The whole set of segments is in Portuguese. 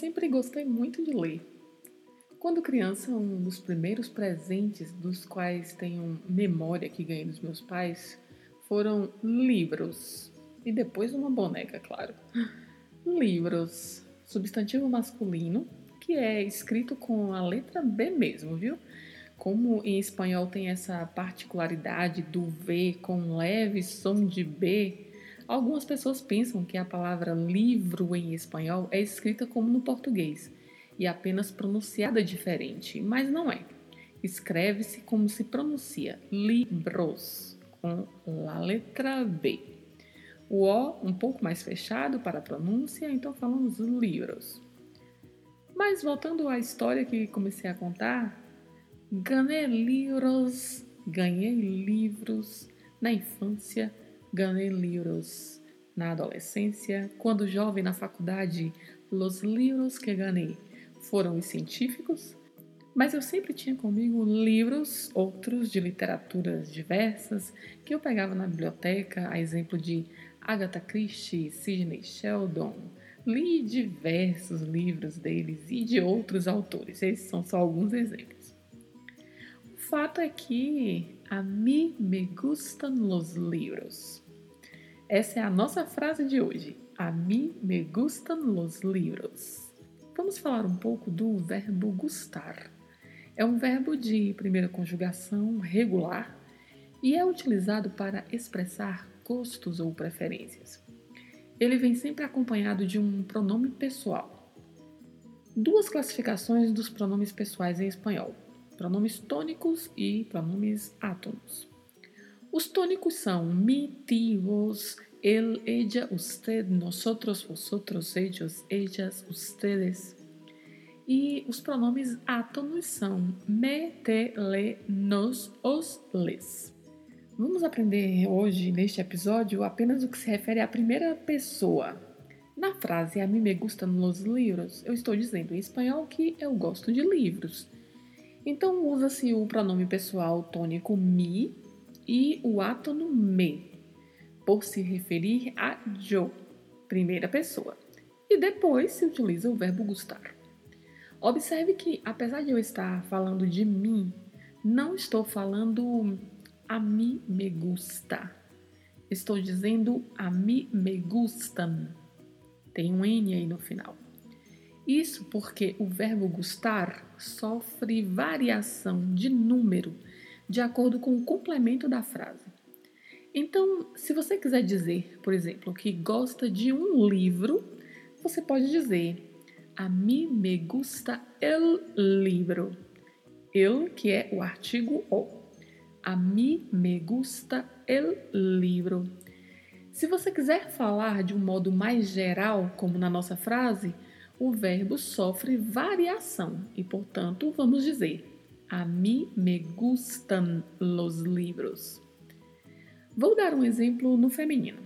Sempre gostei muito de ler. Quando criança, um dos primeiros presentes dos quais tenho memória que ganhei dos meus pais foram livros. E depois uma boneca, claro. Livros. Substantivo masculino, que é escrito com a letra B mesmo, viu? Como em espanhol tem essa particularidade do V com leve som de B, Algumas pessoas pensam que a palavra livro em espanhol é escrita como no português e apenas pronunciada diferente, mas não é. Escreve-se como se pronuncia libros, com a letra B. O O um pouco mais fechado para a pronúncia, então falamos livros. Mas voltando à história que comecei a contar, ganhei livros, ganhei livros na infância ganhei livros na adolescência, quando jovem na faculdade, os livros que ganhei foram os científicos, mas eu sempre tinha comigo livros, outros de literaturas diversas, que eu pegava na biblioteca, a exemplo de Agatha Christie, Sidney Sheldon. Li diversos livros deles e de outros autores, esses são só alguns exemplos. O fato é que a mim me gustan los libros. Essa é a nossa frase de hoje. A mim me gustan los libros. Vamos falar um pouco do verbo gustar. É um verbo de primeira conjugação regular e é utilizado para expressar gostos ou preferências. Ele vem sempre acompanhado de um pronome pessoal. Duas classificações dos pronomes pessoais em espanhol: pronomes tônicos e pronomes átonos. Os tônicos são mi, ti, vos, el, ella, usted, nosotros, vosotros, ellos, ellas, ustedes. E os pronomes átonos são me, te, le, nos, os, les. Vamos aprender hoje, neste episódio, apenas o que se refere à primeira pessoa. Na frase a mim me gustan los livros, eu estou dizendo em espanhol que eu gosto de livros. Então usa-se o pronome pessoal tônico mi e o átono me, por se referir a yo, primeira pessoa. E depois se utiliza o verbo gustar. Observe que, apesar de eu estar falando de mim, não estou falando a mim me gusta. Estou dizendo a mim me gustan. Tem um N aí no final. Isso porque o verbo gustar sofre variação de número de acordo com o complemento da frase. Então, se você quiser dizer, por exemplo, que gosta de um livro, você pode dizer: A mim me gusta el libro. El, que é o artigo o. A mim me gusta el libro. Se você quiser falar de um modo mais geral, como na nossa frase, o verbo sofre variação e, portanto, vamos dizer: A mim me gustan los libros. Vou dar um exemplo no feminino.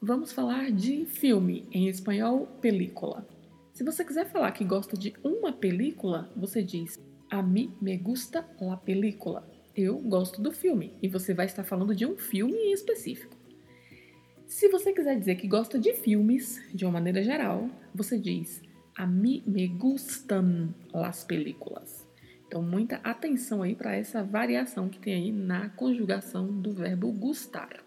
Vamos falar de filme, em espanhol, película. Se você quiser falar que gosta de uma película, você diz: A mim me gusta la película. Eu gosto do filme. E você vai estar falando de um filme em específico. Se você quiser dizer que gosta de filmes, de uma maneira geral, você diz: A mim me gustan las películas. Então, muita atenção aí para essa variação que tem aí na conjugação do verbo gustar.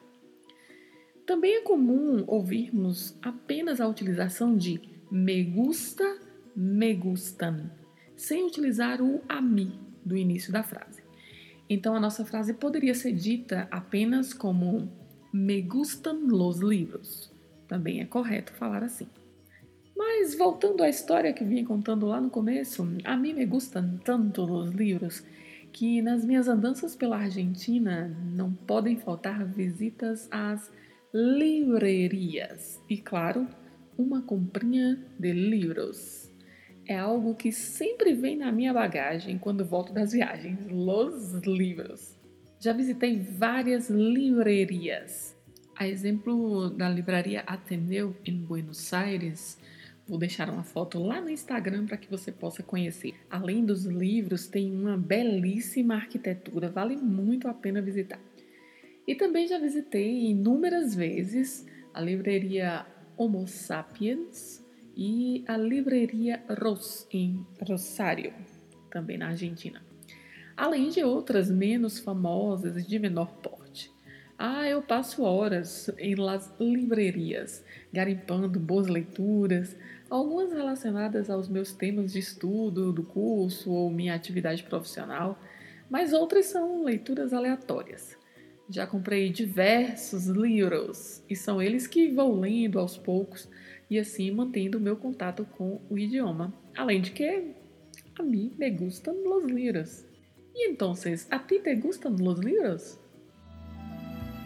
Também é comum ouvirmos apenas a utilização de me gusta, me gustan, sem utilizar o a mim do início da frase. Então, a nossa frase poderia ser dita apenas como Me gustan los libros. Também é correto falar assim. Mas voltando à história que vinha contando lá no começo, a mim me gustam tanto os livros que nas minhas andanças pela Argentina não podem faltar visitas às livrarias e, claro, uma comprinha de livros. É algo que sempre vem na minha bagagem quando volto das viagens, los livros. Já visitei várias livrarias. A exemplo da livraria Ateneu em Buenos Aires, Vou deixar uma foto lá no Instagram para que você possa conhecer. Além dos livros, tem uma belíssima arquitetura, vale muito a pena visitar. E também já visitei inúmeras vezes a livraria Homo Sapiens e a livraria Ros em Rosário, também na Argentina. Além de outras menos famosas e de menor porte. Ah, eu passo horas em las livrarias, garimpando boas leituras, algumas relacionadas aos meus temas de estudo do curso ou minha atividade profissional, mas outras são leituras aleatórias. Já comprei diversos livros e são eles que vou lendo aos poucos e assim mantendo o meu contato com o idioma. Além de que a mim me gustam os livros. E então, a ti te gustam os livros?